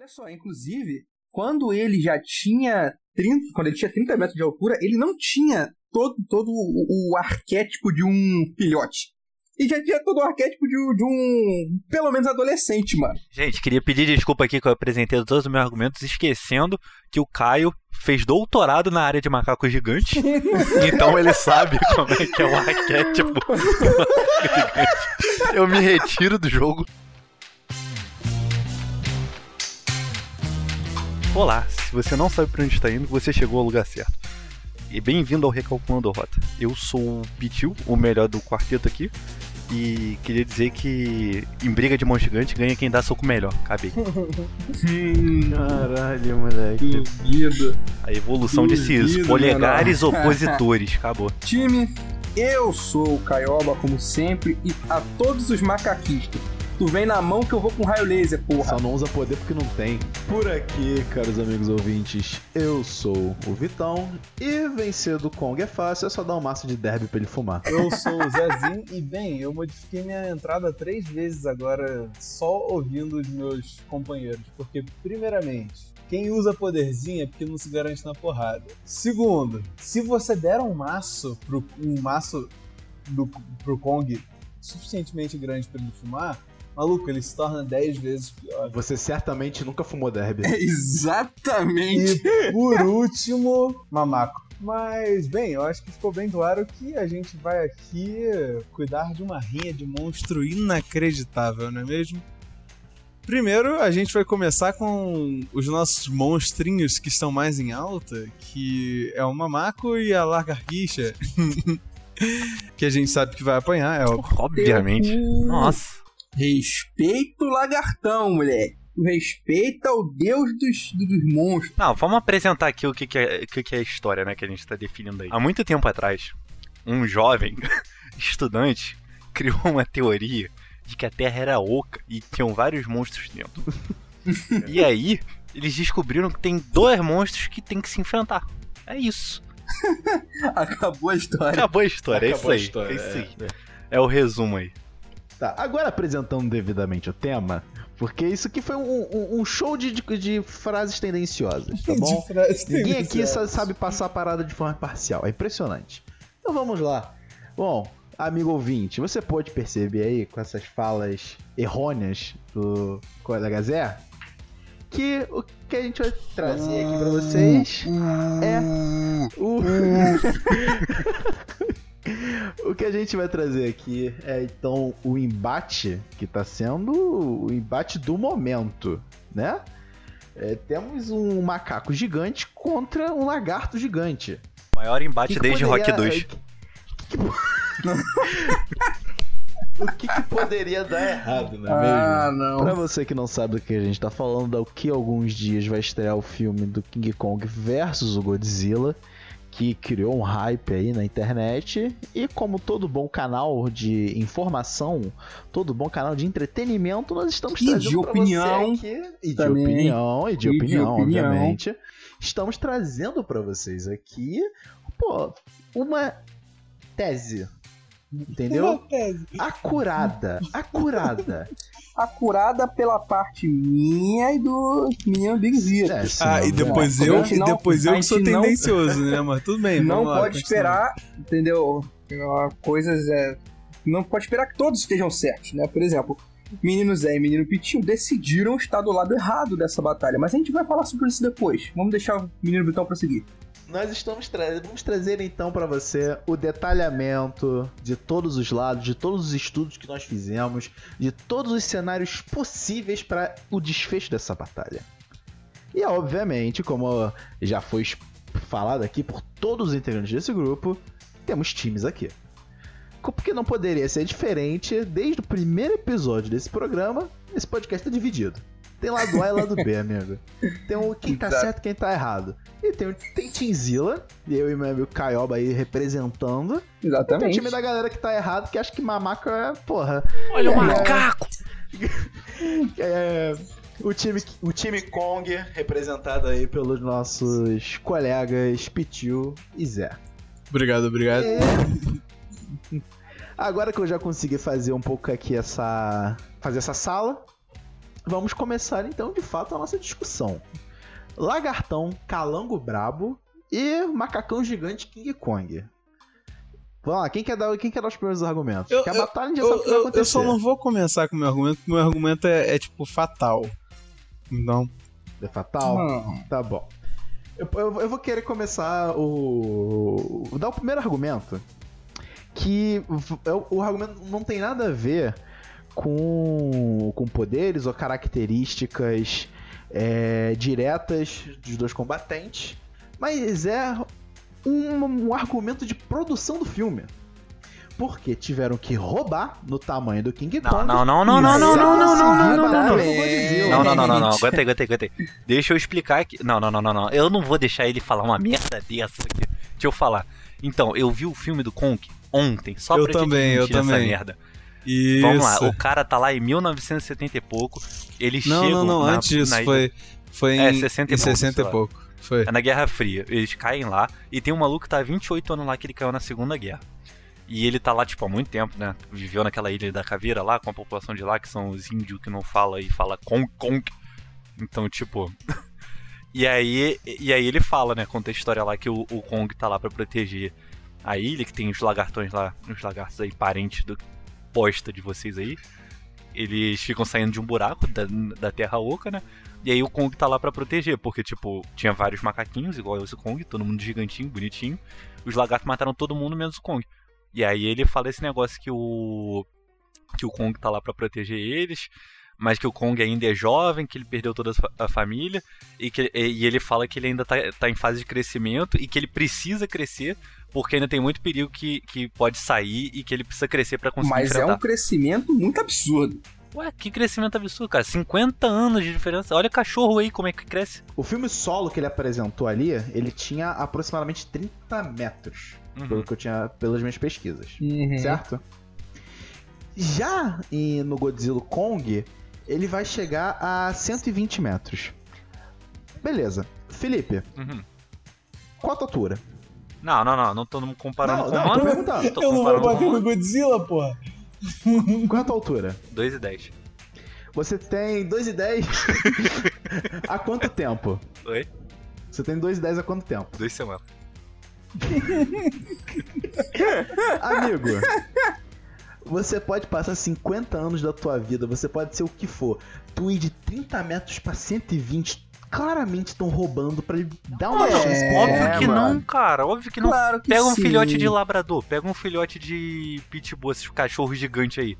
Olha só, inclusive, quando ele já tinha 30, quando ele tinha 30 metros de altura, ele não tinha todo, todo o, o arquétipo de um filhote. E já tinha todo o arquétipo de, um- de um, pelo menos, adolescente, mano. Gente, queria pedir desculpa aqui que eu apresentei todos os meus argumentos, esquecendo que o Caio fez doutorado na área de macaco gigante. então ele sabe como é que é o arquétipo do macaco gigante. Eu me retiro do jogo. Olá, se você não sabe pra onde está indo, você chegou ao lugar certo. E bem-vindo ao Recalculando a Rota. Eu sou o Pitiu, o melhor do quarteto aqui. E queria dizer que em briga de mão gigante ganha quem dá soco melhor. Acabei. Caralho, moleque. Duvido. A evolução desses Duvido, polegares opositores. Acabou. Time, eu sou o Caioba, como sempre, e a todos os macaquistas. Tu vem na mão que eu vou com raio laser, porra. Só não usa poder porque não tem. Por aqui, caros amigos ouvintes, eu sou o Vitão e vencer do Kong é fácil, é só dar um maço de derby pra ele fumar. Eu sou o Zezinho e, bem, eu modifiquei minha entrada três vezes agora só ouvindo os meus companheiros. Porque, primeiramente, quem usa poderzinho é porque não se garante na porrada. Segundo, se você der um maço pro, um maço do, pro Kong suficientemente grande pra ele fumar, maluco, ele se torna 10 vezes pior. Você certamente nunca fumou derby. Exatamente. E por último, mamaco. Mas, bem, eu acho que ficou bem claro que a gente vai aqui cuidar de uma rinha de monstro inacreditável, não é mesmo? Primeiro, a gente vai começar com os nossos monstrinhos que estão mais em alta, que é o mamaco e a lagartixa. que a gente sabe que vai apanhar, é o Obviamente. Nossa. Respeita o lagartão, moleque. Tu respeita o deus dos, dos monstros. Não, vamos apresentar aqui o que, que, é, que, que é a história, né, que a gente tá definindo aí. Há muito tempo atrás, um jovem estudante criou uma teoria de que a Terra era oca e tinham vários monstros dentro. e aí, eles descobriram que tem dois monstros que tem que se enfrentar. É isso. Acabou a história. Acabou a história, Acabou é isso aí. história, é isso aí. é. É o resumo aí. Tá, agora apresentando devidamente o tema, porque isso aqui foi um, um- um show de, de, de frases tendenciosas, tá bom? Ninguém aqui sabe passar a parada de forma parcial. É impressionante. Então vamos lá. Bom, amigo ouvinte, você pode perceber aí com essas falas errôneas do colega Zé que o que a gente vai trazer aqui pra vocês é o. o que a gente vai trazer aqui é então o embate que tá sendo o embate do momento, né? É, temos um macaco gigante contra um lagarto gigante. Maior embate Que que desde poderia- Rock 2. que- que- o que, que poderia dar errado, não é mesmo? Ah, não. Pra você que não sabe do que a gente tá falando, daqui a alguns dias vai estrear o filme do King Kong versus o Godzilla, que criou um hype aí na internet. E como todo bom canal de informação, todo bom canal de entretenimento, nós estamos E trazendo de opinião aqui. E de também. opinião, e de E de opinião, opinião. obviamente. Estamos trazendo pra vocês aqui, pô, uma tese. Entendeu? Acurada, acurada. Acurada pela parte minha e do menino Big Zero. É, Ah, e depois eu, e não- depois eu que sou não- tendencioso, né? Mas tudo bem, não lá, pode esperar, entendeu? Coisas é. Não pode esperar que todos estejam certos, né? Por exemplo, menino Zé e menino Pitinho decidiram estar do lado errado dessa batalha. Mas a gente vai falar sobre isso depois. Vamos deixar o menino Vitão prosseguir. Nós estamos tra vamos trazer então pra você o detalhamento de todos os lados, de todos os estudos que nós fizemos, de todos os cenários possíveis para o desfecho dessa batalha. E obviamente, como já foi falado aqui por todos os integrantes desse grupo, temos times aqui. Porque não poderia ser diferente desde o primeiro episódio desse programa, esse podcast tá dividido. Tem lado A e lado B, amigo. Tem o quem tá Exato. certo e quem tá errado. E tem, o- tem Tinzilla, eu e meu amigo Caioba aí representando. E tem o Exatamente. time da galera que tá errado, que acha que mamaco é, porra. Olha o É. macaco! É, o, time, o time Kong, representado aí pelos nossos colegas Pitiu e Zé. Obrigado, obrigado. E- Agora que eu já consegui fazer um pouco aqui essa. fazer essa sala, vamos começar então de fato a nossa discussão. Lagartão, Calango Brabo e Macacão Gigante King Kong. Vamos lá, quem quer dar, quem quer dar os primeiros argumentos? Eu- Porque a batalha sabe o que vai Eu, acontecer. eu só não vou começar com o meu argumento, porque o meu argumento é, é, tipo fatal. Então, É fatal? Não. Tá bom. Eu, eu- eu vou querer começar o. Vou dar o primeiro argumento. Que é o, argumento não tem nada a ver com, com poderes ou características é, diretas dos dois combatentes, mas é um, um argumento de produção do filme. Porque tiveram que roubar no tamanho do King Não, Kong. não, não, não, não, não, não, não, não, não, não, não. Não, não, não, não, não. Aguenta aí, aguenta aí, aguenta aí. Deixa eu explicar aqui. Não, não, não, não, não. Eu não vou deixar ele falar uma merda dessa aqui. Deixa eu falar. Então, eu vi o filme do Kong ontem, só Eu pra também, eu desmentir essa também. merda. isso. Vamos lá, o cara tá lá em 1970 e pouco. Eles Não, chegam não, não, na, antes disso, na foi, foi É, em 60 e em pouco, 60 sei e pouco. Foi. É na Guerra Fria. Eles caem lá e tem um maluco que tá há 28 anos lá que ele caiu na Segunda Guerra. E ele tá lá, tipo, há muito tempo, né? Viveu naquela ilha da Caveira lá, com a população de lá, que são os índios que não fala e fala Kong Kong. Então, tipo. e aí e aí ele fala, né? Conta a história lá que o, o Kong tá lá pra proteger a ilha, que tem os lagartões lá, os lagartos aí, parentes do posta de vocês aí. Eles ficam saindo de um buraco da, da Terra Oca, né? E aí o Kong tá lá pra proteger, porque, tipo, tinha vários macaquinhos, igual esse Kong, todo mundo gigantinho, bonitinho. Os lagartos mataram todo mundo, menos o Kong. E aí ele fala esse negócio que o. que o Kong tá lá pra proteger eles, mas que o Kong ainda é jovem, que ele perdeu toda a fa- a família, e, que, e ele fala que ele ainda tá, tá em fase de crescimento e que ele precisa crescer, porque ainda tem muito perigo que, que pode sair e que ele precisa crescer pra conseguir Mas é enfrentar. um crescimento muito absurdo. Ué, que crescimento absurdo, cara. 50 anos de diferença. Olha cachorro aí como é que cresce. O filme solo que ele apresentou ali, ele tinha aproximadamente 30 metros. Uhum. Pelo que eu tinha pelas minhas pesquisas. Uhum. Certo? Já em- no Godzilla Kong, ele vai chegar a 120 metros. Beleza. Felipe, Uhum. qual a tua altura? Não, não, não. Não tô comparando Não, com não, o tô Honda. perguntando. Tô eu não vou bater com no Godzilla, porra. Qual a tua altura? 2 e 10. Você tem 2,10 há quanto tempo? Oi? Você tem 2,10 há quanto tempo? Duas semanas. Amigo, você pode passar 50 anos da tua vida, você pode ser o que for. Tu ir de 30 metros pra 120, claramente estão roubando pra ele dar uma É, chance. Óbvio Kong. que mano. não, cara. Óbvio que não. Claro que Pega um sim. filhote de labrador, pega um filhote de pitbull, esses cachorros gigantes aí.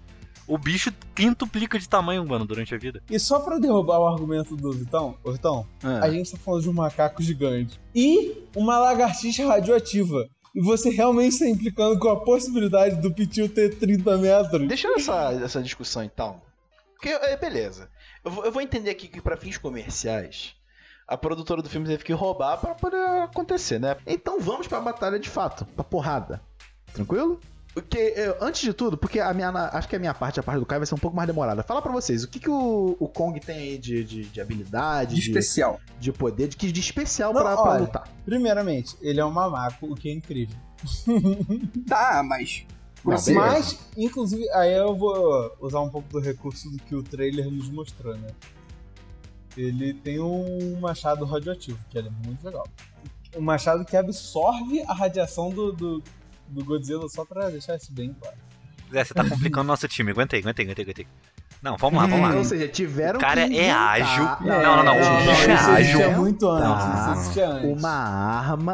O bicho quintuplica de tamanho, mano, durante a vida. E só pra derrubar o argumento do Vitão, ô Vitão, Ah. a gente tá falando de um macaco gigante e uma lagartixa radioativa. Você realmente está implicando com a possibilidade do Pitiu ter 30 metros? Deixa essa, essa discussão então. Porque, é, beleza. Eu vou, eu vou entender aqui que pra fins comerciais, a produtora do filme teve que roubar pra poder acontecer, né? Então vamos pra batalha de fato, pra porrada. Tranquilo? Porque, eu- antes de tudo, porque a minha, acho que a minha parte, a parte do Kai vai ser um pouco mais demorada. Fala pra vocês, o que, que o, o Kong tem aí de, de, de habilidade, De de, especial. de poder, de, que- de especial Não, pra, pra olha. lutar? Primeiramente, ele é um mamaco, o que é incrível. Tá, mas. Não, Você- beleza. Mas, inclusive, aí eu vou usar um pouco do recurso do que o trailer nos mostrou, né? Ele tem um machado radioativo, que é muito legal. Um machado que absorve a radiação do, do, do Godzilla, só pra deixar isso bem claro. Zé, você tá complicando nosso time. Aguenta aí, aguenta aí, aguenta aí, aguenta aí. Não, vamos lá, vamos lá. Ou seja, tiveram O cara que é inventar- ágil. É, Não, não, não. O não, bicho não, é isso ágil. existia muito antes, Tá. isso existia antes. uma arma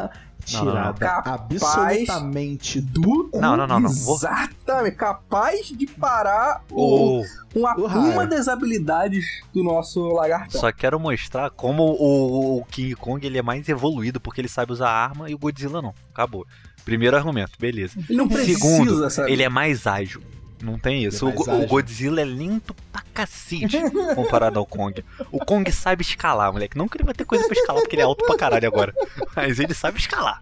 Não, não, não. tirada Capaz absolutamente do. Não, não, não, não. Vou- Exatamente. Capaz de parar o, O... uma, o raio. uma das habilidades do nosso lagartão. Só quero mostrar como o, o King Kong ele é mais evoluído, porque ele sabe usar arma e o Godzilla não. Acabou. Primeiro argumento, beleza. Ele não precisa, Segundo, sabe? ele é mais ágil. Não tem isso. É o, o. Godzilla é lento pra cacete comparado ao Kong. O Kong sabe escalar, moleque. Não que ele vai ter coisa pra escalar, porque ele é alto pra caralho agora. Mas ele sabe escalar.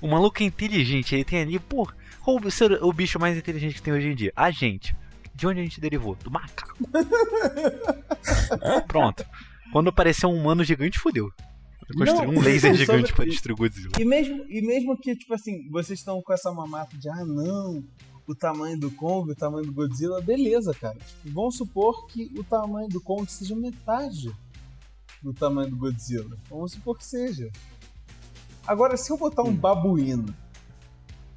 O maluco é inteligente. Ele tem ali, pô, qual o, o bicho mais inteligente que tem hoje em dia? A gente. De onde a gente derivou? Do macaco. Pronto. Quando aparecer um humano gigante, fodeu. Construir um laser gigante pra destruir o Godzilla. E mesmo, e mesmo que, tipo assim, vocês estão com essa mamata de, ah, não, o tamanho do Kong, o tamanho do Godzilla, beleza, cara. Tipo, vamos supor que o tamanho do Kong seja metade do tamanho do Godzilla. Vamos supor que seja. Agora, se eu botar um babuíno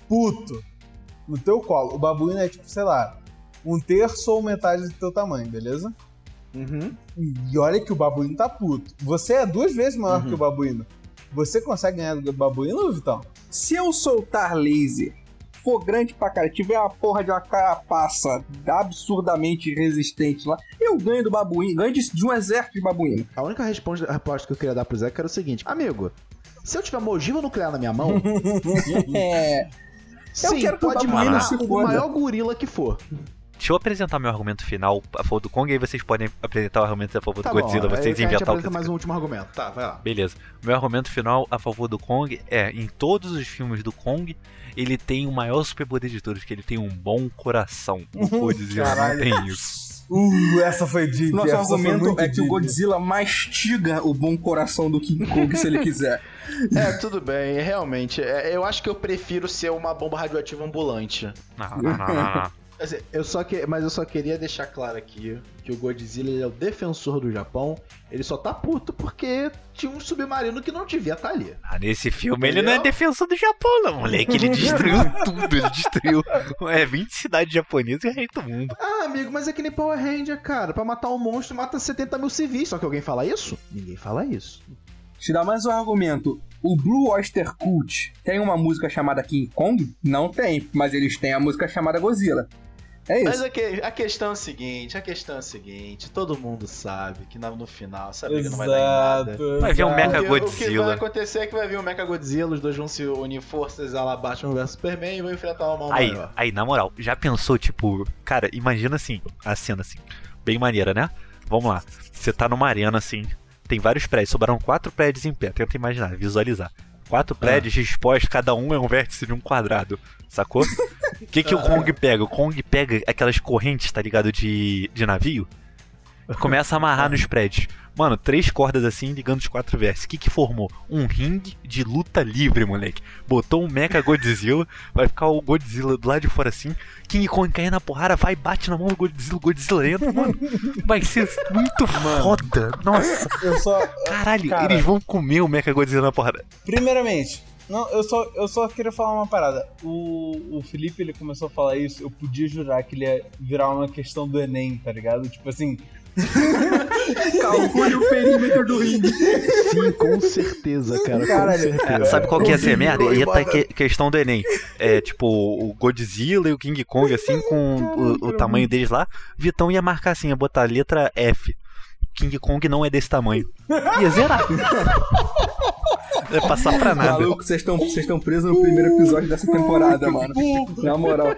puto no teu colo, o babuíno é tipo, sei lá, um terço ou metade do teu tamanho, beleza? Uhum. E olha que o babuíno tá puto. Você é duas vezes maior Uhum. que o babuíno. Você consegue ganhar do babuíno, Vitão? Se eu soltar laser, for grande pra cara, tiver uma porra de uma carapaça absurdamente resistente lá, eu ganho do babuíno, ganho de, de um exército de babuíno. A única resposta, resposta que eu queria dar pro Zé era o seguinte: Amigo, se eu tiver uma ogiva nuclear na minha mão, É. sim, quero que o pode babuíno matar se o maior gorila que for. Deixa eu apresentar meu argumento final a favor do Kong, e aí vocês podem apresentar o argumento a favor Tá do Godzilla, bom, vocês inventar o que mais um último argumento. Tá, vai lá. Beleza. Meu argumento final a favor do Kong é, em todos os filmes do Kong, ele tem o maior superpoder de todos, que ele tem um bom coração. O Godzilla não tem isso. Uh, essa foi deep. Nosso essa argumento é que o. Godzilla mastiga o bom coração do King Kong se ele quiser. É, tudo bem, realmente. é, Eu acho que eu prefiro ser uma bomba radioativa ambulante. Não, não, não, não, não. Assim, Eu só que, mas eu só queria deixar claro aqui que o Godzilla ele é o defensor do Japão. Ele só tá puto porque tinha um submarino que não devia estar ali. Ah, nesse filme ele não é defensor do Japão, não, moleque. Ele destruiu tudo, ele destruiu é, 20 cidades japonesas e o resto do mundo. Ah, amigo, mas é que nem Power Ranger, cara. Pra matar um monstro, mata 70 mil civis. Só que alguém fala isso? Ninguém fala isso. Te dá mais um argumento. O Blue Oyster Cult tem uma música chamada King Kong? Não tem, mas eles têm a música chamada Godzilla. É Mas isso. a, que- a questão é a seguinte, a questão é a seguinte, todo mundo sabe que no final essa briga não vai dar em nada. Exato. Vai vir um. Mecha O que- O que Godzilla. vai acontecer é que vai vir o Mecha Godzilla, os dois vão se unir forças a la Batman vs Superman e vão enfrentar o mal Aí, maior. aí, na moral, já pensou, tipo, cara, imagina assim, a cena assim, bem maneira, né? Vamos lá. Você tá numa arena assim, tem vários prédios, sobraram quatro prédios em pé, tenta imaginar, visualizar. Quatro prédios dispostos, cada um é um vértice de um quadrado, sacou? O que, que o Kong pega? O Kong pega aquelas correntes, tá ligado? De, de navio. Começa a amarrar nos prédios. Mano, três cordas assim ligando os quatro vértices. O que que formou? Um ringue de luta livre, moleque. Botou um Mecha Godzilla, vai ficar o Godzilla do lado de fora assim. King Kong cai na porrada, vai, bate na mão do Godzilla, o Godzilla entra, mano. Vai ser muito foda. Nossa, Eu só. caralho, Cara. eles vão comer o Mecha Godzilla na porrada. Primeiramente, não, eu só, eu só queria falar uma parada. O, o Felipe ele começou a falar isso, eu podia jurar que ele ia virar uma questão do Enem, tá ligado? Tipo assim, Calcule o perímetro do ringue. Sim, com certeza, cara. Caralho. Com certeza. É, sabe qual que ia ser a merda? Ia Bota- tá que, questão do Enem. É tipo, o Godzilla e o King Kong, assim, com o, o tamanho deles lá. Vitão ia marcar assim, ia botar a letra F. King Kong não é desse tamanho. Ia zerar. Ia passar pra nada. Maluco, vocês estão vocês estão presos no primeiro episódio dessa temporada, mano. Na moral.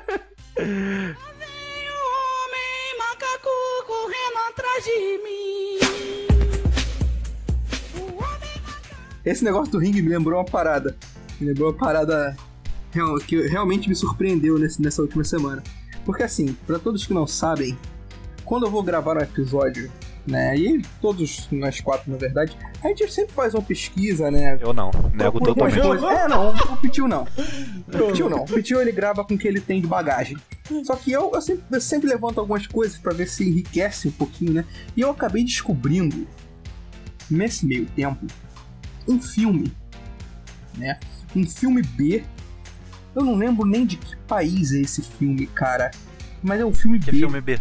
Atrás de mim. Homem Esse negócio do ringue me lembrou uma parada. Me lembrou uma parada que realmente me surpreendeu nessa última semana. Porque assim, pra todos que não sabem, quando eu vou gravar um episódio, né, e todos nós quatro, na verdade, a gente sempre faz uma pesquisa, né, Eu não, nego totalmente. coisas. É, não, o Pitiu não. O Pitiu não. O Pitiu ele grava com o que ele tem de bagagem. Só que eu, eu, sempre, eu sempre levanto algumas coisas pra ver se enriquece um pouquinho, né? E eu acabei descobrindo, nesse meio tempo, um filme, né? Um filme B. Eu não lembro nem de que país é esse filme, cara. Mas é um filme Que B. filme B?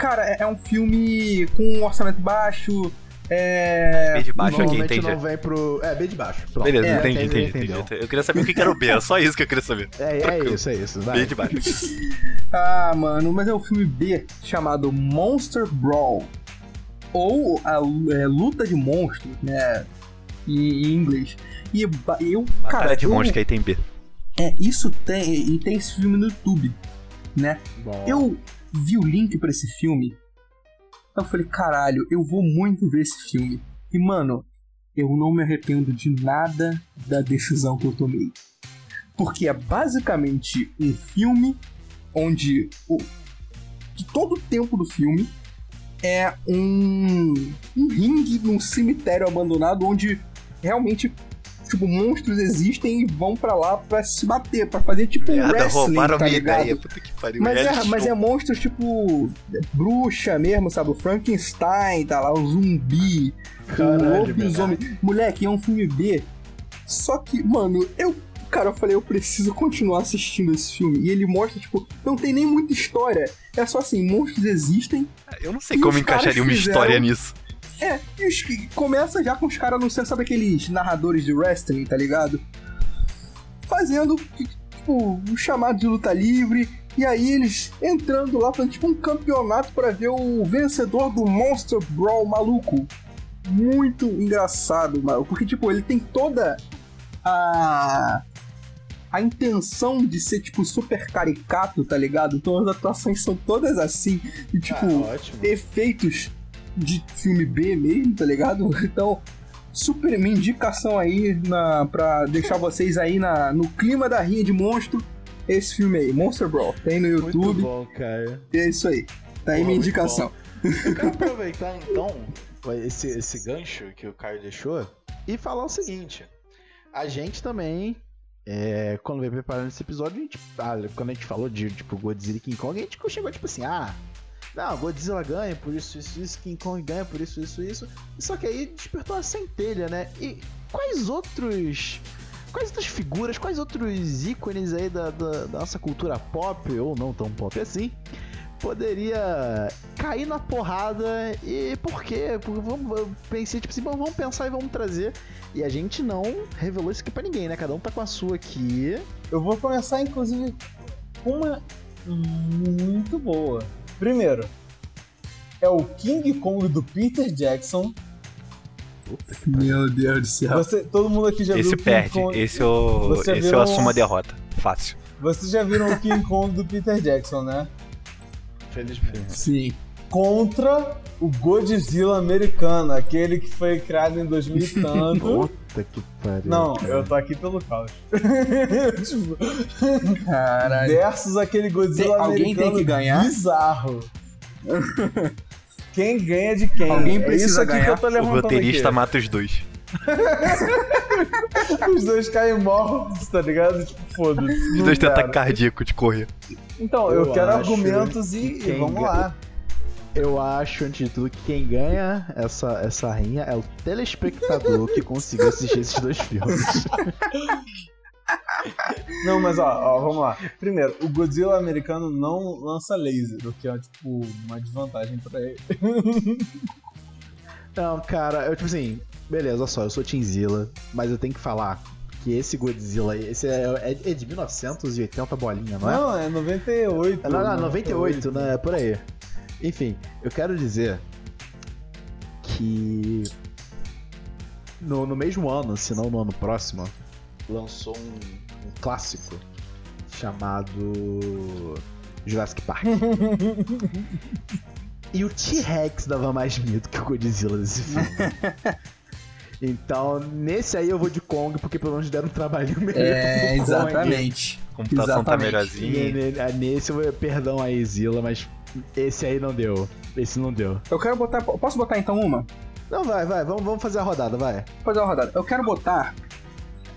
Cara, é, é um filme com um orçamento baixo. É. B de baixo aqui, entendi. não vem pro. É, B de baixo. Pronto. Beleza, É, entendi, entendi, entendeu. entendi. Eu queria saber o que era o B, é só isso que eu queria saber. É, é Tranquilo. isso, é isso. B Vai. de baixo. Ah, mano, mas é um filme B chamado Monster Brawl. Ou a é, luta de monstros, né? Em, em inglês. E eu, cara, Cara de eu- monstro que aí tem B. é, isso tem. E tem esse filme no YouTube, né? Bom. Eu vi o link pra esse filme. Eu falei, caralho, eu vou muito ver esse filme. E, mano, eu não me arrependo de nada da decisão que eu tomei. Porque é basicamente um filme onde o, todo o tempo do filme é um, um ringue num cemitério abandonado onde realmente tipo, monstros existem e vão pra lá pra se bater, pra fazer tipo um Merda, wrestling, roubaram tá minha ligado? ideia. Puta que pariu. Mas é, mas é monstros tipo bruxa mesmo, sabe? O Frankenstein, tá lá, o zumbi, o Caralho, lobisomem. Moleque, é um filme B. Só que, mano, eu. Cara, eu falei, eu preciso continuar assistindo esse filme. E ele mostra, tipo, não tem nem muita história. É só assim, monstros existem. Eu não sei como os encaixaria uma fizeram- história nisso. É, e os que- começa já com os caras anunciando, sabe aqueles narradores de wrestling, tá ligado? Fazendo, tipo, um chamado de luta livre. E aí eles entrando lá, fazendo tipo um campeonato pra ver o vencedor do Monster Brawl maluco. Muito engraçado, mano. Porque, tipo, ele tem toda a. A intenção de ser, tipo, super caricato, tá ligado? Então as atuações são todas assim. E, tipo, Ah, efeitos de filme B mesmo, tá ligado? Então, super minha indicação aí na, pra deixar vocês aí na, no clima da rinha de monstro. Esse filme aí, Monster Brawl. Tem no Muito YouTube. bom, cara. E é isso aí. Tá aí Pô, minha muito indicação. Eu quero aproveitar então esse, esse gancho que o Caio deixou e falar o seguinte: a gente também, é, quando veio preparando esse episódio, a gente, ah, quando a gente falou de tipo Godzilla e King Kong, a gente chegou tipo assim: ah, não, Godzilla ganha por isso, isso, isso, King Kong ganha por isso, isso, isso. Só que aí despertou uma centelha, né? E quais outros. Quais outras figuras, quais outros ícones aí da, da- da nossa cultura pop, ou não tão pop assim, poderia cair na porrada e por quê? Porque vamos, pensei, tipo assim, vamos pensar e vamos trazer. E a gente não revelou isso aqui pra ninguém, né? Cada um tá com a sua aqui. Eu vou começar, inclusive, com uma muito boa. Primeiro, é o King Kong do Peter Jackson. Meu Deus do céu. Você, todo mundo aqui já viu Esse o King perde. Kong. Esse eu, Você esse viu eu um- assumo a derrota. Fácil. Vocês já viram o King Kong do Peter Jackson, né? Felizmente. Sim. Contra o Godzilla americano, aquele que foi criado em 2000 e tanto. Puta que pariu. Não, eu tô aqui pelo caos. tipo, Caralho. versus aquele Godzilla Tem- alguém americano tem que ganhar? bizarro. Quem ganha de quem? Alguém é precisa isso aqui ganhar. que eu tô O roteirista aqui. mata os dois. Os dois caem mortos, tá ligado? Tipo, foda-se. Os dois ataque cardíaco de correr. Então, eu, Eu quero argumentos e, que e quem vamos ganha- lá. Eu acho, antes de tudo, que quem ganha essa, essa rinha é o telespectador que conseguiu assistir esses dois filmes. Não, mas ó, ó, vamos lá. Primeiro, o Godzilla americano não lança laser, o que é, tipo, uma desvantagem pra ele. Não, cara, eu tipo assim, beleza, olha só, eu sou Tinzilla, mas eu tenho que falar que esse Godzilla aí, esse é, é- é de 1980 bolinha, não é? Não, é 98. Não, não, 98, né? Por aí. Enfim, eu quero dizer que no, no mesmo ano, se não no ano próximo, lançou um, um clássico chamado Jurassic Park. e o T-Rex dava mais medo que o Godzilla desse filme. Então, nesse aí eu vou de Kong, porque pelo menos deram um trabalhinho melhor É, pro Kong. exatamente. A computação tá Exatamente. melhorzinha. E ne- ne- Nesse, eu vou- perdão aí, Zila, mas esse aí não deu. Esse não deu. Eu quero botar. Posso botar então uma? Não, vai, vai, vamos, vamos fazer a rodada, vai. Vou fazer uma rodada. Eu quero botar.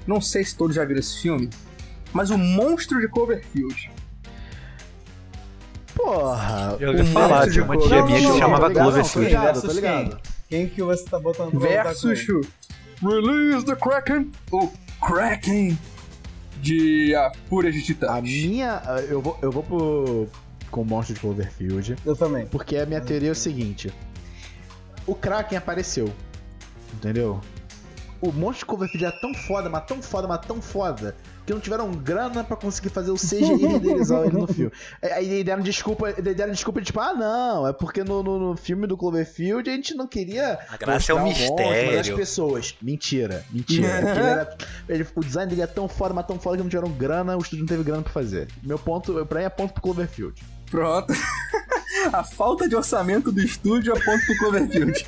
Não sei se todos já viram esse filme, mas o Monstro de Cloverfield. Porra! Eu ia falar, tinha de uma tia minha que chamava tô ligado, Cloverfield. Tô ligado, tô ligado. Quem que você tá botando Versus Release the Kraken. O Kraken de A Fúria de A Titãs. minha. Eu vou, eu vou pro. Com o monstro de Cloverfield. Eu também. Porque a minha teoria é o seguinte: o Kraken apareceu. Entendeu? O monstro de Cloverfield era tão foda, mas tão foda, mas tão foda. Que não tiveram grana pra conseguir fazer o CGI renderizar ele no filme. Aí deram desculpa, deram desculpa tipo, ah não, é porque no, no, no filme do Cloverfield a gente não queria A graça é as mistério. pessoas. Mentira, mentira. Ele era- ele- o design dele é tão foda, mas tão foda que não tiveram grana, o estúdio não teve grana pra fazer. Meu ponto, pra mim é ponto pro Cloverfield. Pronto. A falta de orçamento do estúdio aponta pro Cloverfield.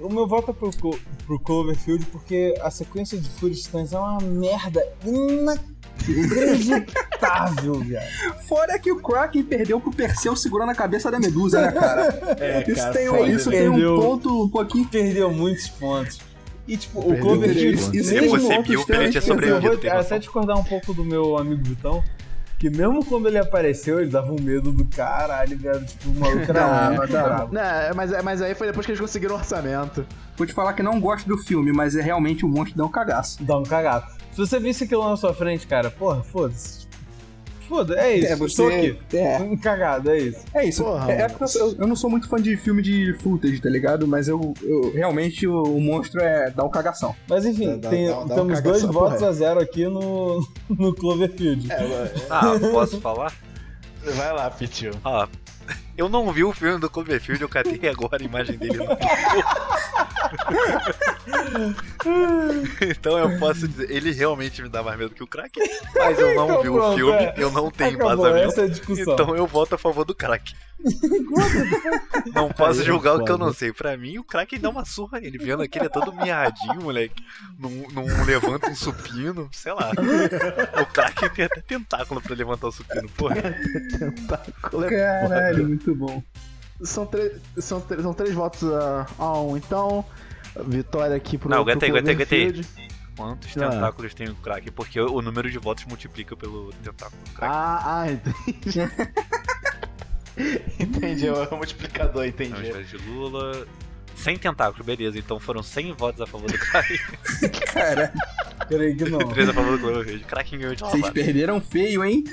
O meu voto é pro, Clo- pro Cloverfield porque a sequência de Titãs é uma merda inacreditável, viado. Fora que o Kraken perdeu pro Perseu segurando a cabeça da Medusa, né, cara? É, Isso, tem, um, foda. isso tem um Perdeu. ponto um pouquinho. Perdeu muitos pontos. E tipo, o Perdeu Cloverfield. isso. Isso Se é um você viu, extremamente ele tinha Mas eu sobrevivido, vou tem até noção. discordar um pouco do meu amigo Vitão. Que mesmo quando ele apareceu, ele dava um medo do caralho, velho. Tipo, o maluco era dava. bravo. Né, mas, mas aí foi depois que eles conseguiram o orçamento. Vou te falar que não gosto do filme, mas é realmente um monstro dá um cagaço. Dá um cagado. Se você visse aquilo na sua frente, cara, porra, foda-se. Foda, é isso. É, Estou você. aqui. É, Um cagado, é isso. é isso. Porra, é, é eu, eu não sou muito fã de filme de footage, tá ligado? Mas eu, eu- realmente o, o monstro é dá um cagação. Mas enfim, Dá- dá- tem- dá- dá um temos dois cagação, votos a zero aqui no, no Cloverfield. Ah, posso falar? Vai lá, Pitiu. Ah, eu não vi o filme do Cloverfield, eu catei agora a imagem dele no. Então eu posso dizer, ele realmente me dá mais medo que o crack, mas eu não vi o filme, é. eu não tenho Acabou, embasamento. é. Então eu voto a favor do crack. não posso Aí é julgar o que eu não sei. Pra mim, o crack dá uma surra nele. Vendo aqui, ele é todo miadinho, moleque. Não, não levanta um supino, sei lá. O crack tem até tentáculo pra levantar o supino, porra. Tentáculo é Caralho, muito bom. São, três são, são três votos a, a um, então. Vitória aqui pro. Não, pro aguenta aí, aguenta aí, aguenta aí. Cloverfield. Quantos Ah. tentáculos tem o crack? Porque o número de votos multiplica pelo tentáculo do crack. Ah, ah, entendi. entendi, é o multiplicador, Então, entendi. Jorge de Lula. 100 tentáculos, beleza. Então foram 100 votos a favor do crack. Cara, Creio que não. 3 a favor do Cloverfield. Crack ganhou de vocês perderam feio, hein?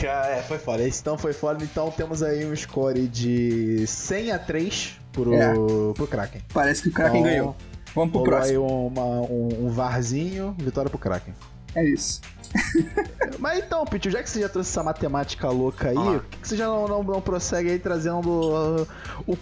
Cara, é, foi foda. Esse então foi foda. Então temos aí um score de 100 a 3 pro, É. pro Kraken. Parece que o Kraken Então, ganhou. Vamos pro Rolou aí próximo. uma- um, um varzinho, vitória pro Kraken. É isso. Mas então, Pichu, já que você já trouxe essa matemática louca aí, por que, que você já não, não, não prossegue aí trazendo uh, o. uh,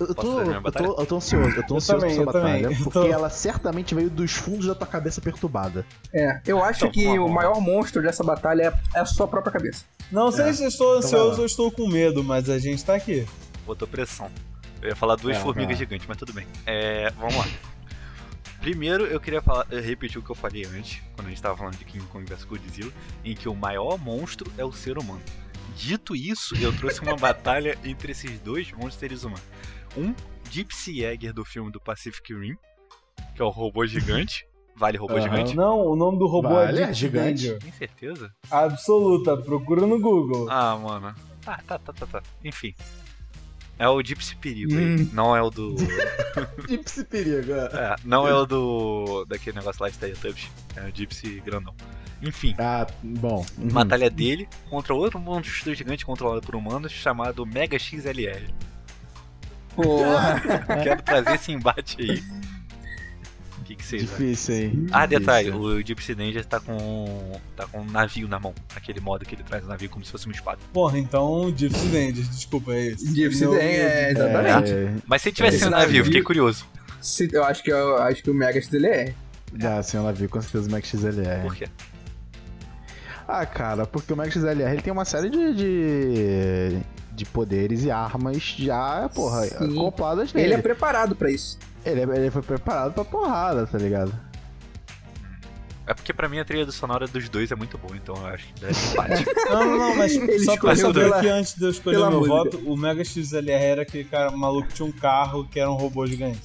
eu, tô, eu, tô, eu tô ansioso, eu tô ansioso também, pra essa também. batalha. Eu Porque tô- ela certamente veio dos fundos da tua cabeça perturbada. É, eu acho Então, que o maior monstro dessa batalha é, é a sua própria cabeça. Não sei É. se eu estou Então ansioso lá. ou estou com medo, mas a gente tá aqui. Botou pressão. Eu ia falar duas É, formigas é. gigantes, mas tudo bem. É, vamos lá. Primeiro eu queria falar, eu repetir o que eu falei antes, quando a gente tava falando de King Kong vs Godzilla, em que o maior monstro é o ser humano. Dito isso, eu trouxe uma batalha entre esses dois monstros seres humanos. Um Gypsy Jäger do filme do Pacific Rim, que é o robô gigante. Vale robô Aham. gigante? Não, o nome do robô Vale, é é Deep gigante. Danger. Tem certeza? Absoluta, procura no Google. Ah, mano. Tá, tá, tá, tá, tá. Enfim. É o Gypsy Perigo aí. Hum. Não é o do. Gypsy perigo. é. É, não é o do. daquele negócio lá de Teletubbies. É o Gypsy grandão. Enfim, Ah, bom. Uhum. batalha dele contra outro monstro gigante controlado por humanos chamado Mega XLR. Porra. Quero trazer esse embate aí. O que, que vocês acham? Difícil, hein? Ah, detalhe, Difícil. o Gypsy Danger tá com. tá com um navio na mão. Aquele modo que ele traz o navio como se fosse uma espada. Porra, então Gypsy Danger, desculpa, é esse. Gypsy Danger, é, exatamente. É, Mas se tivesse Esse um navio, navio- fiquei curioso. Se- eu acho que eu acho que o Mega XLR. já, sim, ela viu com certeza o Max XLR. Por quê? Ah, cara, porque o Max XLR ele tem uma série de, de, de poderes e armas já, porra, Sim. acopladas nele. Ele é preparado pra isso. Ele, é- ele foi preparado pra porrada, tá ligado? É porque pra mim a trilha sonora dos dois é muito boa, então eu acho que deve empate. Não, não, não, mas Ele só pra saber pela- que antes de eu escolher meu música. voto, o Mega XLR era aquele cara maluco que tinha um carro que era um robô gigante.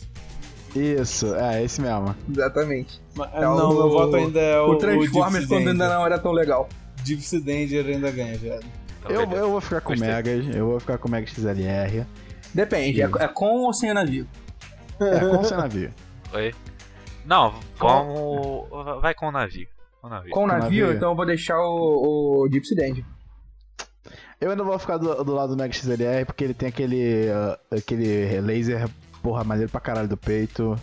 Isso, é, esse mesmo. Exatamente. Mas, É não, o- meu voto ainda é o, O Transformers quando ainda não era tão legal. Gypsy Danger ainda ganha, velho. Então, Eu, eu vou ficar com o Gostei. Megas, eu vou ficar com o Mega XLR. Depende, é, é com ou sem o navio? É, com seu navio. Oi? Não, vamos. Vai com o navio. Com o navio. Com o navio, navio. então eu vou deixar o, o Gypsy Danger. Eu ainda vou ficar do, do lado do Mega XLR porque ele tem aquele, ah, aquele laser, porra, maneiro pra caralho do peito.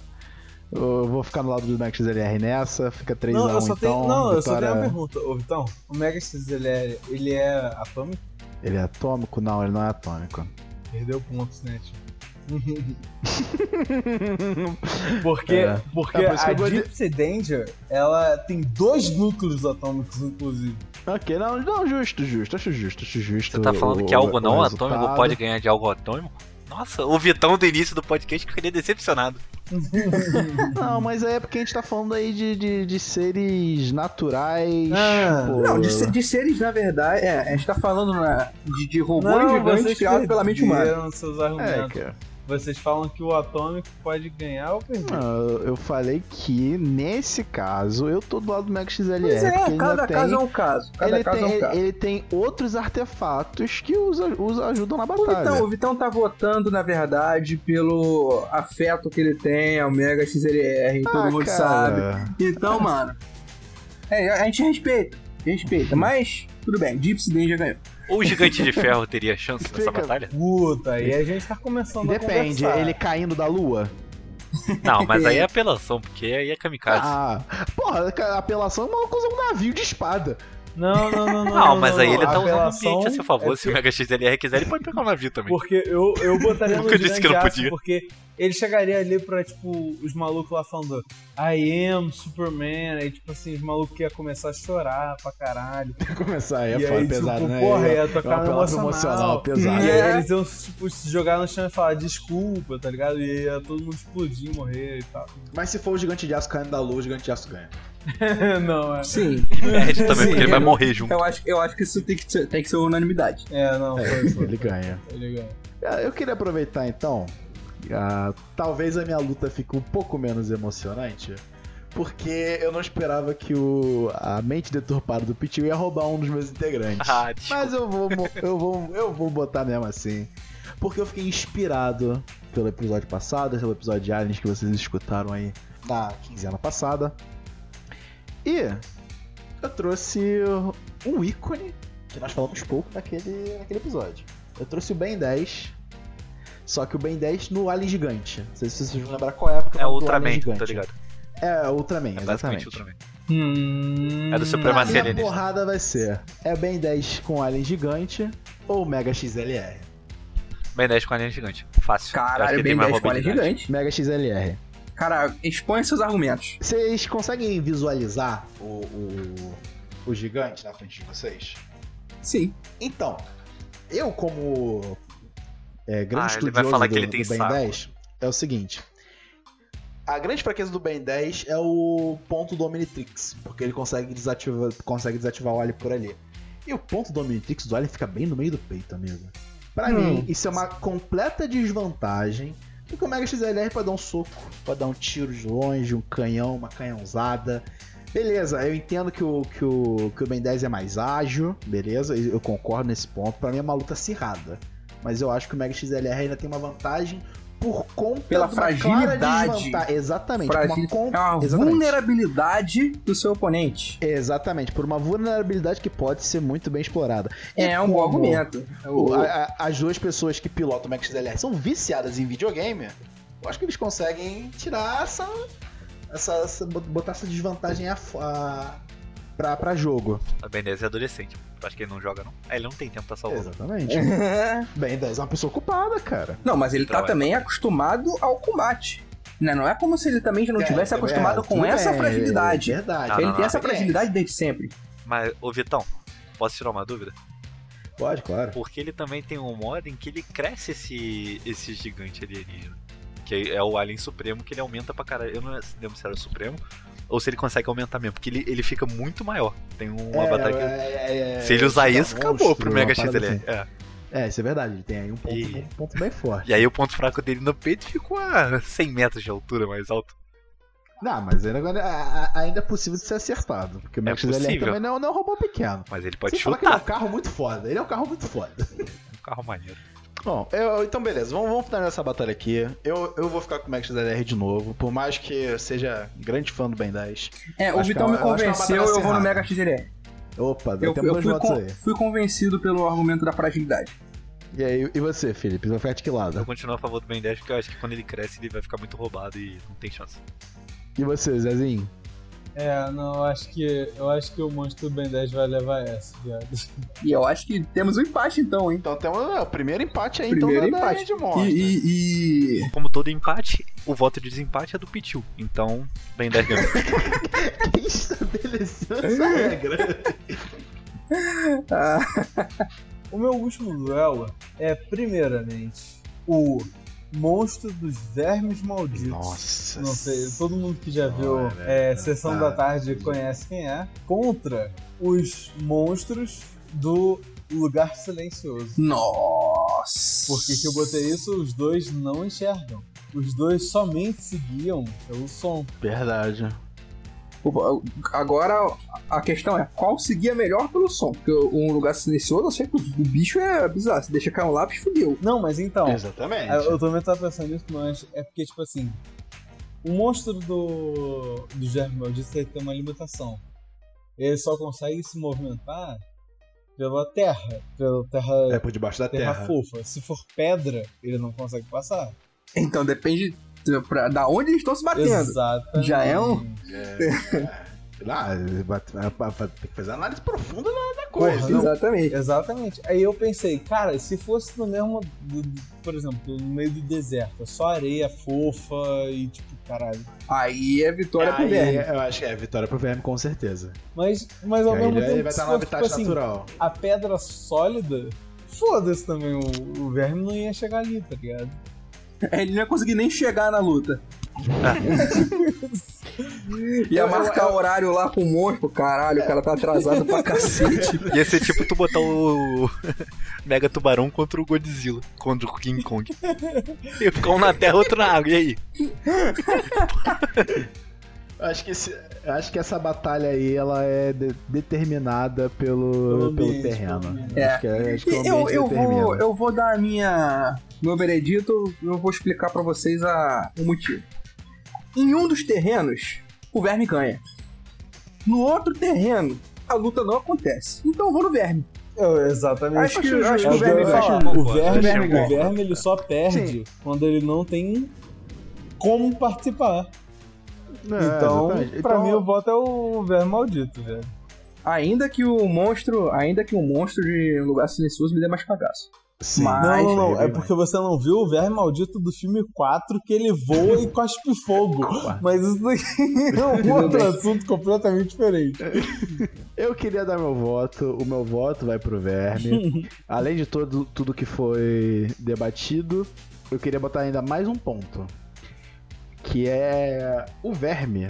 Eu vou ficar do lado do Mega XLR nessa, fica 3x1 Não, eu só então. tenho, não, eu só vitória- tenho uma pergunta. Ô, Vitão, o Mega XLR, ele é atômico? Ele é atômico? Não, ele não é atômico. Perdeu pontos, né, tio? porque É. porque É, por a gosto de- Gypsy Danger, ela tem dois núcleos atômicos, inclusive. ok, não, não, justo, justo, acho justo, acho justo. Você tá falando o- que algo não atômico pode ganhar de algo atômico? Nossa, o Vitão do início do podcast que eu ficaria decepcionado. Não, mas aí é porque a gente tá falando aí de, de, de seres naturais. Ah. pô. Não, de, de seres, na verdade, é, a gente tá falando né, de, de robôs Não, gigantes criados pela mente humana. seus É, argumentos. cara. Vocês falam que o Atômico pode ganhar ou perder. Não, eu- falei que nesse caso eu tô do lado do Mega XLR. Pois porque é, ele cada ainda caso é tem, um caso. Cada ele, caso tem, é um caso. ele tem outros artefatos que os, os ajudam na O batalha. Vitão, o Vitão tá votando, na verdade, pelo afeto que ele tem ao Mega XLR, todo Ah, mundo cara. sabe. Então, mano. É, a gente respeita, respeita, mas tudo bem, Gypsy Den já ganhou. Ou o Gigante de Ferro teria chance nessa Fica- batalha? Puta, aí a gente tá começando a Depende, ele caindo da lua. Não, mas aí é apelação, porque aí é kamikaze. Ah, porra, apelação o maluco usa um navio de espada. Não, não, não, não. Não, mas aí ele tá usando o ambiente a seu favor. é Se o Mega XLR quiser, ele pode pegar o navio também. Porque eu, eu botaria no Nunca disse que não podia. porque ele chegaria ali pra, tipo, os malucos lá falando I am Superman, aí, tipo assim, os malucos iam começar a chorar pra caralho. Começar aí é foda, aí, pesado, tipo, né? porra, É- ia é um tocar no apelação emocional. pesado. E aí É. eles iam, tipo, se jogar no chão e falar desculpa, tá ligado? E ia todo mundo explodir, morrer e tal. Mas se for o gigante de aço caindo da lua, o gigante de aço ganha. não, é. Sim. Perde também, Sim, porque ele vai eu- morrer junto. Eu acho, eu acho que isso tem que ser, tem que ser unanimidade. É, não, É, foi, foi. ele ganha. Legal. Ah, Eu queria aproveitar então. Ah, talvez a minha luta fique um pouco menos emocionante. Porque eu não esperava que o, a mente deturpada do Pichu ia roubar um dos meus integrantes. Ah. Mas eu vou, eu, vou, eu vou botar mesmo assim. Porque eu fiquei inspirado pelo episódio passado, pelo episódio de Aliens que vocês escutaram aí na quinzena passada. E eu trouxe um ícone que nós falamos pouco naquele, naquele episódio. Eu trouxe o Ben 10. Só que o Ben 10 no Alien Gigante. Não sei se vocês vão lembrar qual época É do Ultraman, Alien tá Gigante. ligado? É, Ultraman, É exatamente. Ultraman. Hum... É do A Supremacia minha Alienígena. porrada vai ser é Ben 10 com Alien Gigante ou Mega XLR? Ben 10 com alien gigante. Fácil. Caralho, mais 10 qual é mobilidade. gigante. Mega XLR. Cara, expõe seus argumentos. Vocês conseguem visualizar o, o, o gigante na frente de vocês? Sim. Então, eu como é, grande Ah, ele vai estudioso falar do, que ele tem do Ben saco. 10, é o seguinte. A grande fraqueza do Ben 10 é o ponto do Omnitrix, porque ele consegue desativar, consegue desativar o Alien por ali. E o ponto do Omnitrix do Alien fica bem no meio do peito, amigo. Pra Hum. mim, isso é uma completa desvantagem, porque o Mega XLR pode dar um soco, pode dar um tiro de longe, um canhão, uma canhãozada. Beleza, eu entendo que o, que o, que o Ben 10 é mais ágil, beleza, eu concordo nesse ponto. Pra mim é uma luta acirrada. Mas eu acho que o Mega XLR ainda tem uma vantagem por conta Pela fragilidade. Exatamente, Fragil- uma É uma exatamente. vulnerabilidade do seu oponente. Exatamente, por uma vulnerabilidade que pode ser muito bem explorada. E É um bom argumento. o- a- a- as duas pessoas que pilotam o Mega XLR são viciadas em videogame, eu acho que eles conseguem tirar essa. essa, essa botar essa desvantagem a, a, pra, pra jogo. A Ben 10 é adolescente. Acho que ele não joga, não. É, ele não tem tempo pra salvar. Exatamente. Bem, 10 é uma pessoa ocupada, cara. Não, mas ele tá Trabalha. também acostumado ao combate. Né? Não é como se ele também já não É, tivesse é, acostumado com tudo essa bem, fragilidade. É verdade. Ah, ele não, tem não, essa é. fragilidade desde sempre. Mas, ô Vitão, posso tirar uma dúvida? Pode, claro. Porque ele também tem um modo em que ele cresce esse, esse gigante alienígena. Que é o Alien Supremo, que ele aumenta pra caralho. Eu não lembro se era o Supremo ou se ele consegue aumentar mesmo. Porque ele, ele fica muito maior. Tem um- uma É, batalha que. é, é, se ele usar é, isso, monstro, acabou pro uma Mega XLR. assim. É. É, isso é verdade. Ele tem aí um ponto, E- um ponto bem forte. E aí o ponto fraco dele no peito ficou a 100 metros de altura mais alto. Não, mas ainda, ainda é possível de ser acertado. Porque o Mega XLR possível. também não, não é um robô pequeno. Mas ele pode Sem que ele é um chutar. carro muito foda. Ele é um carro muito foda. Um carro maneiro. Bom, eu- então beleza, vamos, vamos finalizar essa batalha aqui. Eu, eu vou ficar com o Max XLR de novo, por mais que eu seja grande fã do Ben 10. É, o Vitão é me uma- eu é convenceu, batalha eu vou no. Mega XLR. Opa, Eu, deu tempo eu fui, con- aí. fui convencido pelo argumento da fragilidade. E aí, e você, Felipe? Vai ficar de que Eu lado? continuo a favor do Ben 10 porque eu acho que quando ele cresce ele vai ficar muito roubado e não tem chance. E você, Zezinho? É, não, eu acho que. Eu acho que o monstro do Ben 10 vai levar essa, viado. E eu acho que temos um empate então, hein? Então temos é, o primeiro empate aí, Primeiro então, da- da empate. de monstro. E, e- e- Como todo empate, o voto de desempate é do Pichu. Então, Ben 10 ganhou. Quem estabeleceu essa regra? Ah, O meu último duelo é, primeiramente, o monstro dos vermes malditos. Nossa. Não sei, todo mundo que já viu Olha, é, Sessão tá. da Tarde conhece quem é. Contra os monstros do Lugar Silencioso. nossa. Por que, que eu botei isso? Os dois não enxergam. Os dois somente se guiam pelo som. Verdade. Agora a questão é qual seguia melhor pelo som. Porque um lugar silencioso, eu sei que o bicho é bizarro. Se deixa cair um lápis, fudeu. Não, mas então. Exatamente. Eu eu também tava pensando nisso, mas é porque, tipo assim, o monstro do, do Germe Maldito tem uma limitação. Ele só consegue se movimentar pela terra, pela terra, É por debaixo da terra, terra. fofa. Se for pedra, ele não consegue passar. Então depende pra, da onde eles estão se batendo. Exatamente. Já é um- Ah, bate- tem que fazer análise profunda da, da Porra, coisa. não. Exatamente. Exatamente. Aí eu pensei, cara, se fosse no mesmo. do- do- por exemplo, no meio do deserto, só areia fofa e tipo, caralho. Aí é vitória pro Aí, verme. eu acho que é vitória pro verme, com certeza. Mas, mas ao mesmo tempo. ele vai se estar no habitat tipo assim, natural. a pedra sólida, foda-se também. O, o verme não ia chegar ali, tá ligado? Ele não ia conseguir nem chegar na luta. ia Eu- marcar eu- eu- horário lá com o monstro. Caralho, o cara tá atrasado pra cacete. Ia ser tipo tu botar o Mega Tubarão contra o Godzilla, contra o King Kong. Ia ficar um na terra, outro na água, e aí? Acho que, esse- acho que essa batalha aí, ela é de- determinada pelo, Pelo terreno. É. Acho que, é- acho que o eu, eu, vou, eu vou dar a minha. Meu veredito, eu vou explicar pra vocês a, o motivo. Em um dos terrenos, o verme ganha. No outro terreno, a luta não acontece. Então eu vou no verme. Eu, exatamente. Acho que, É acho que o o verme O verme, o verme ele só perde quando ele não tem como participar. É, então, exatamente. pra Então, mim, o voto é o verme maldito, velho. Ainda que o monstro. Ainda que o monstro de lugar silencioso me dê mais cagaço. sim. Mas- Não, não, não. É porque você não viu o verme maldito do filme 4 que ele voa e cospe fogo. Mas isso daqui é um outro assunto completamente diferente. Eu queria dar meu voto. O meu voto vai pro verme. Além de todo, tudo que foi debatido, eu queria botar ainda mais um ponto. Que é o verme.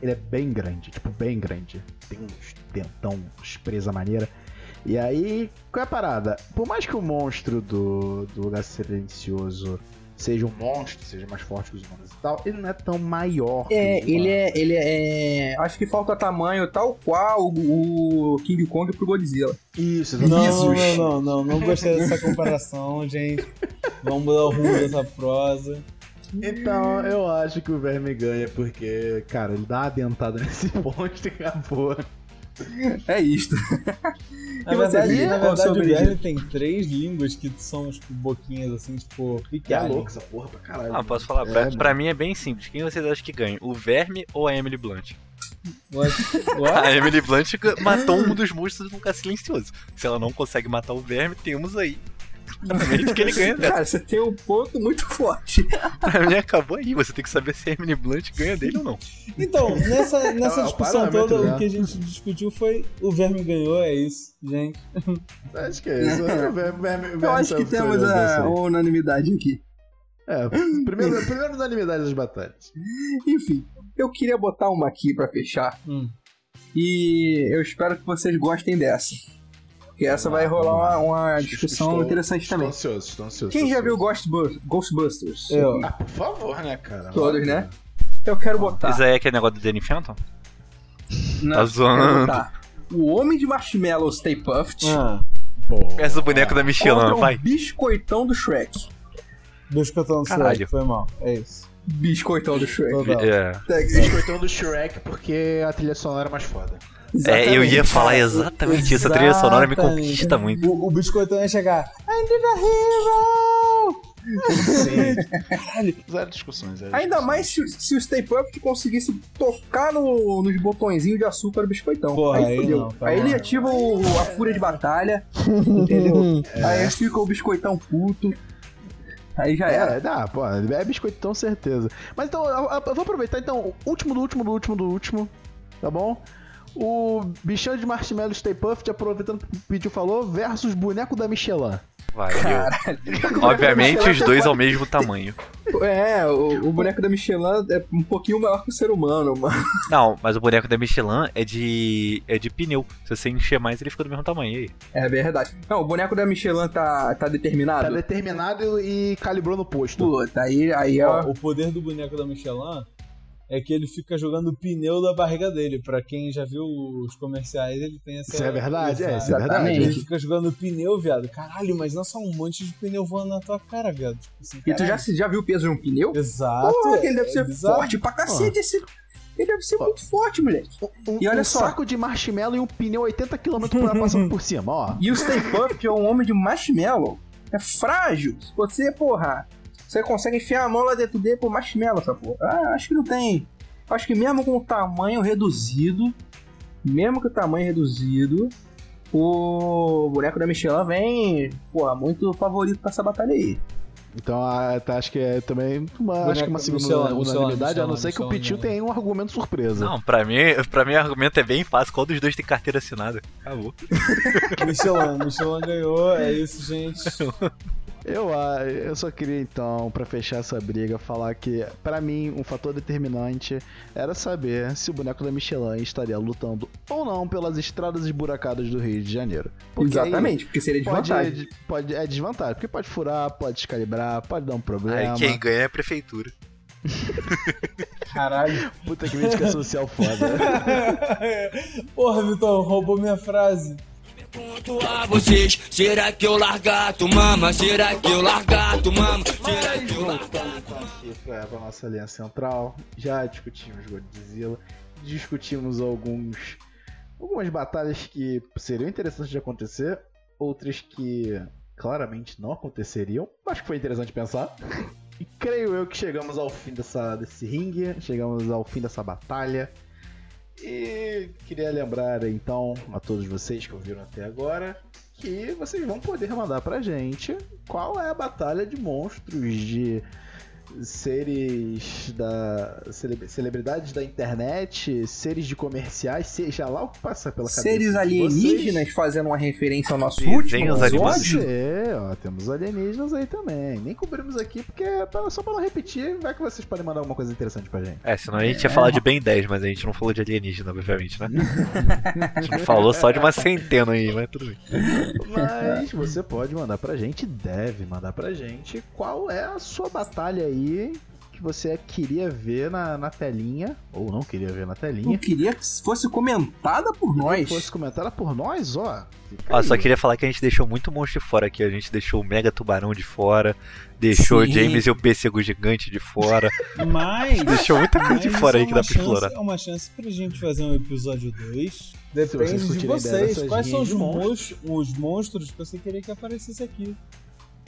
Ele é bem grande, tipo, bem grande. Tem uns dentão, uns presa maneira. E aí, qual é a parada? Por mais que o monstro do, do lugar silencioso seja um monstro, seja mais forte que os humanos e tal, ele não é tão maior. que É, os ele é. Ele é. Acho que falta tamanho tal qual o, o King Kong pro Godzilla. Isso, Não, exatamente. não, não, não, não gostei dessa comparação, gente. Vamos mudar o rumo dessa prosa. Então, eu acho que o verme ganha porque, cara, ele dá uma dentada nesse ponto e acabou. É isto. Na você, verdade, na verdade o verme tem três línguas que são, tipo, boquinhas assim, tipo, Que é louco essa porra pra caralho. Ah, posso falar? É, pra, pra mim é bem simples. Quem vocês acham que ganha? O Verme ou a Emily Blunt? What? What? A Emily Blunt matou um dos monstros no lugar silencioso. Se ela não consegue matar o Verme, temos aí. Claramente que ele ganha dela. Cara, você tem um ponto muito forte. Pra mim acabou aí. Você tem que saber se a Emily Blunt ganha dele ou não. Então, nessa, nessa É discussão toda, né? o que a gente discutiu foi o verme ganhou, é isso, gente. Acho que é isso. O verme, verme, o Eu verme acho que saiu temos a unanimidade aqui. É, primeiro, primeiro unanimidade das batalhas. Enfim, eu queria botar uma aqui pra fechar. Hum. E eu espero que vocês gostem dessa. Porque essa vai rolar uma, uma discussão Estou- interessante estou também. ansioso, estou ansioso. Quem estou já viu. Ghostbusters? Ghostbusters? Eu. Ah, por favor, né, cara? Todos, né? Eu quero botar. Isso aí é aquele negócio do Danny Phantom? Não, Tá zoando. O Homem de Marshmallow Stay Puffed. Ah. Essa boneco da Michelin, o vai. biscoitão do Shrek. biscoitão do Caralho. Shrek, foi mal, é isso. Biscoitão do Shrek. É. Biscoitão do Shrek porque a trilha sonora é mais foda. É, eu ia falar exatamente isso. A trilha sonora me conquista muito. O, o biscoitão ia chegar. I need a hero! Sim. Zero discussões. zero Ainda discussões. mais se, se o Stay Puft conseguisse tocar no- nos botõezinhos de açúcar do biscoitão. Porra, aí fudeu. não, tá aí ele ativa o- a fúria de batalha, entendeu? Aí fica o biscoitão puto. Aí já era. É, dá, pô, é biscoitão certeza. Mas então, eu, eu- eu vou aproveitar então, o último do último do último do último, tá bom? O bichão de marshmallow Stay Puft, aproveitando que o Pichu falou, versus boneco da Michelin. Caralho. Obviamente os dois ao mesmo tamanho. É, o, o boneco da Michelin é um pouquinho maior que o ser humano, mano. Não, mas o boneco da Michelin é de. é de pneu. Se você encher mais, ele fica do mesmo tamanho. Aí? É verdade. Não, o boneco da Michelin tá, tá determinado. Tá determinado e calibrou no posto. Puta, aí, aí Ó, ó. o poder do boneco da Michelin é que ele fica jogando o pneu da barriga dele. Pra quem já viu os comerciais, ele tem essa. Isso é verdade, é, isso é verdade. Ele fica jogando pneu, viado. Caralho, mas não só um monte de pneu voando na tua cara, viado. Tipo assim, E tu já, já viu o peso de um pneu? Exato. Porra, ele deve é ser bizarro. forte pra cacete esse. Ele deve ser muito forte, moleque. Um, E olha um só. saco de marshmallow e um pneu 80 km por hora passando por cima, ó. E o Stay Puft é um homem de marshmallow. É frágil. Se você, porra, você consegue enfiar a mão lá dentro dele por marshmallow, essa porra. Ah, acho que não tem. Acho que mesmo com o tamanho reduzido, mesmo com o tamanho reduzido, o boneco da Michelin vem, porra, muito favorito pra essa batalha aí. Então, tá, acho que é também uma, acho que uma segunda Michelin, unanimidade, a não ser que o Michelin. tenha um argumento surpresa. Não, pra mim, pra mim o argumento é bem fácil. Qual dos dois tem carteira assinada? Acabou. Michelin, Michelin ganhou, é isso, gente. Eu, ah, eu só queria então, pra fechar essa briga, falar que pra mim um fator determinante era saber se o boneco da Michelin estaria lutando ou não pelas estradas esburacadas do Rio de Janeiro. Porque aí Exatamente, porque seria Pode, desvantagem. pode, é desvantagem, porque pode furar, pode descalibrar, pode dar um Aí problema. quem ganha é a prefeitura. Caralho. Puta crítica social foda. Porra, Vitor, roubou minha frase. Pergunto a vocês, será que eu largato mama? Será que eu largato mama? Será que eu largato? Aqui pra, pra nossa linha central, já discutimos Godzilla, discutimos alguns algumas batalhas que seriam interessantes de acontecer, outras que claramente não aconteceriam. Acho que foi interessante pensar. E creio eu que chegamos ao fim dessa, desse ringue, chegamos ao fim dessa batalha. E queria lembrar então a todos vocês que ouviram até agora que vocês vão poder mandar pra gente qual é a batalha de monstros de seres da cele- celebridades da internet, seres de comerciais, seja lá o que passa pela cabeça Seres alienígenas vocês. fazendo uma referência ao nosso Desenhos último episódio. ó, temos alienígenas aí também. Nem cobrimos aqui porque é pra- só pra não repetir, vai que vocês podem mandar alguma coisa interessante pra gente. É, senão a gente ia falar de Ben 10, mas a gente não falou de alienígena, obviamente, né? A gente falou só de uma centena aí, mas tudo bem. Mas você pode mandar pra gente, deve mandar pra gente, qual é a sua batalha aí que você queria ver na, na telinha, ou não queria ver na Eu telinha. queria que fosse comentada por nós. Se fosse comentada por nós, ó. Ó, só aí. queria falar que a gente deixou muito monstro de fora aqui. A gente deixou o Mega Tubarão de fora, deixou Sim. o James e o pêssego gigante de fora. Mas. Deixou muita coisa de fora isso aí é que dá pra explorar. É uma chance pra gente fazer um episódio 2. Depende vocês de vocês. Quais são os, monstros, os monstros que você queria que aparecesse aqui?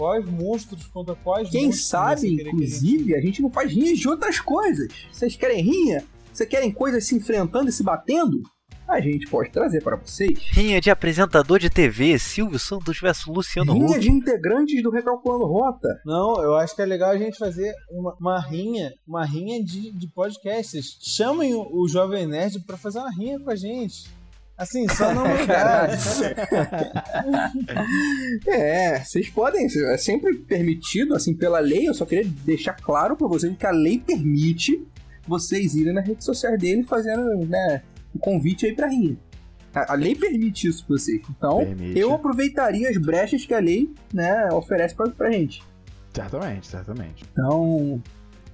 Quais monstros contra quais Quem sabe, queria que a gente- inclusive, a gente não faz rinhas de outras coisas. Vocês querem rinha? Vocês querem coisas se enfrentando e se batendo? A gente pode trazer para vocês. Rinha de apresentador de TV, Silvio Santos versus Luciano Rinha Huck. de integrantes do Recalculando Rota. Não, eu acho que é legal a gente fazer uma, uma rinha, uma rinha de, de podcasts. Chamem o, o Jovem Nerd pra fazer uma rinha com a gente. Assim, só não. É, vocês podem, é sempre permitido, assim, pela lei. Eu só queria deixar claro para vocês que a lei permite vocês irem nas redes sociais dele fazendo, né, o convite aí pra rinha. A, a lei permite isso pra vocês. Então, Permite. eu aproveitaria as brechas que a lei, né, oferece pra, pra gente. Certamente, certamente. Então,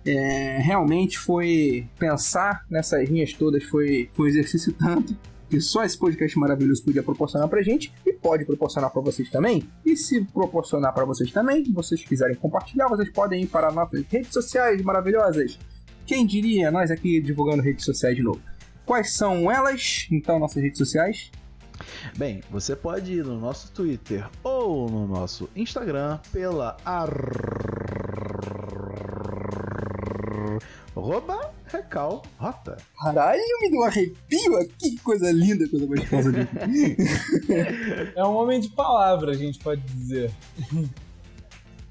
é, realmente foi pensar nessas linhas todas foi, foi um exercício tanto que só esse podcast maravilhoso podia proporcionar pra gente e pode proporcionar pra vocês também. E se proporcionar pra vocês também, vocês quiserem compartilhar, vocês podem ir para nossas redes sociais maravilhosas. Quem diria, nós aqui divulgando redes sociais de novo. Quais são elas? Então, nossas redes sociais. Bem, você pode ir no nosso Twitter ou no nosso Instagram pela arroba recal rota. Caralho, me deu um arrepio aqui, que coisa linda, coisa gostosa de É um homem de palavra, a gente pode dizer.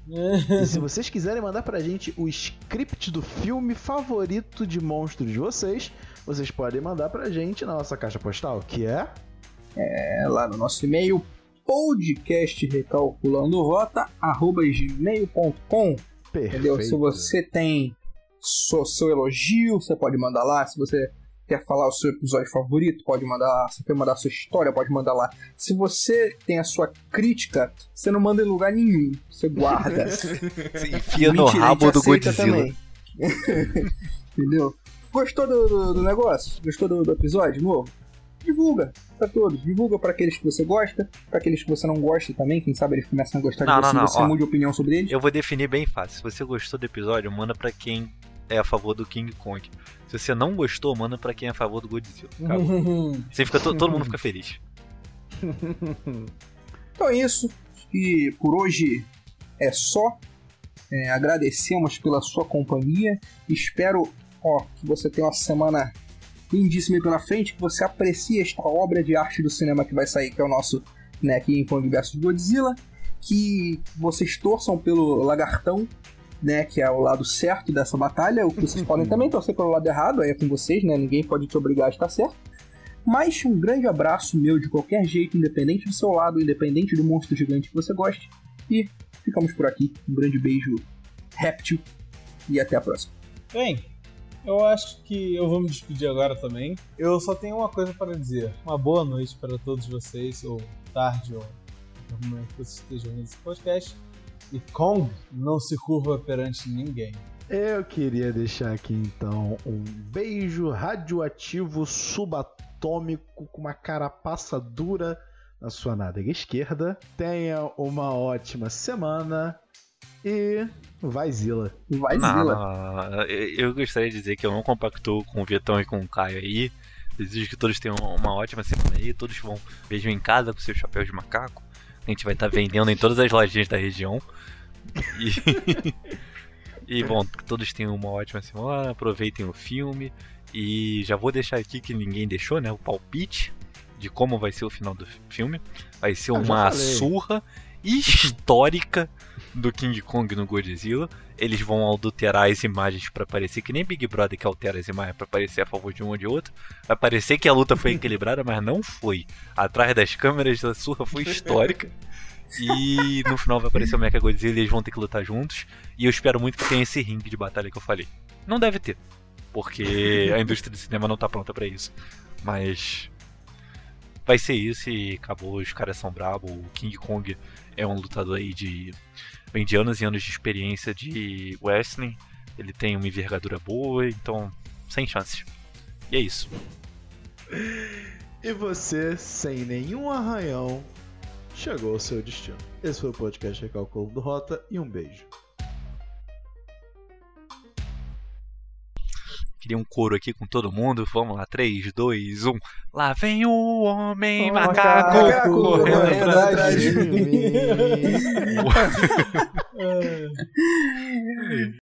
E se vocês quiserem mandar pra gente o script do filme favorito de monstros de vocês, vocês podem mandar pra gente na nossa caixa postal, que é é, lá no nosso e-mail podcastrecalculandorota@gmail.com. Entendeu? Se você tem seu, seu elogio, você pode mandar lá. Se você quer falar o seu episódio favorito, pode mandar lá. Se quer mandar a sua história, pode mandar lá. Se você tem a sua crítica, você não manda em lugar nenhum. Você guarda. Você enfia no rabo do Godzilla. também. Entendeu? Gostou do, do- do negócio? Gostou do, do episódio novo? Divulga pra todos. Divulga pra aqueles que você gosta, pra aqueles que você não gosta também. Quem sabe eles começam a gostar Não, de você não, e não, você ó. mude opinião sobre eles. Eu vou definir bem fácil. Se você gostou do episódio, manda pra quem é a favor do King Kong. Se você não gostou, manda pra quem é a favor do Godzilla. Você fica, to- todo mundo fica feliz. Então é isso. E por hoje é só. É, agradecemos pela sua companhia. Espero ó, que você tenha uma semana lindíssima pela frente, que você aprecie esta obra de arte do cinema que vai sair, que é o nosso né, King Kong vs Godzilla. Que vocês torçam pelo lagartão, né, que é o lado certo dessa batalha. O que vocês podem também torcer pelo lado errado, aí é com vocês, né? Ninguém pode te obrigar a estar certo. Mas um grande abraço meu de qualquer jeito, independente do seu lado, independente do monstro gigante que você goste. E ficamos por aqui. Um grande beijo, réptil, e até a próxima. Bem, eu acho que eu vou me despedir agora também. Eu só tenho uma coisa para dizer. Uma boa noite para todos vocês, ou tarde, ou no momento que vocês estejam ouvindo esse podcast. E Kong não se curva perante ninguém. Eu queria deixar aqui então um beijo radioativo subatômico com uma carapaça dura na sua nádega esquerda. Tenha uma ótima semana e vai Zila. Vai, Não, Zila. não, não. Eu gostaria de dizer que eu não compactuo com o Vietão e com o Caio aí. Desejo que todos tenham uma ótima semana aí. Todos vão beijam em casa com seus chapéus de macaco. A gente vai estar vendendo em todas as lojinhas da região. E, e bom, que todos tenham uma ótima semana. Aproveitem o filme. E já vou deixar aqui que ninguém deixou, né? O palpite de como vai ser o final do filme. Vai ser Eu já uma surra histórica do King Kong no Godzilla. Eles vão adulterar as imagens pra parecer que nem Big Brother que altera as imagens pra parecer a favor de um ou de outro. Vai parecer que a luta foi equilibrada, mas não foi. Atrás das câmeras a surra foi histórica. E no final vai aparecer o Mecha Godzilla e eles vão ter que lutar juntos. E eu espero muito que tenha esse ringue de batalha que eu falei. Não deve ter, porque a indústria do cinema não tá pronta pra isso. Mas vai ser isso e acabou. Os caras são brabo. O King Kong é um lutador aí de. de anos e anos de experiência de wrestling. Ele tem uma envergadura boa, então sem chances. E é isso. E você, sem nenhum arranhão, chegou ao seu destino. Esse foi o podcast Recalculo do Rota e um beijo. Queria um coro aqui com todo mundo. Vamos lá, 3, 2, 1. Lá vem o homem Ô, macaco, macaco, correndo atrás atrás de de mim. É.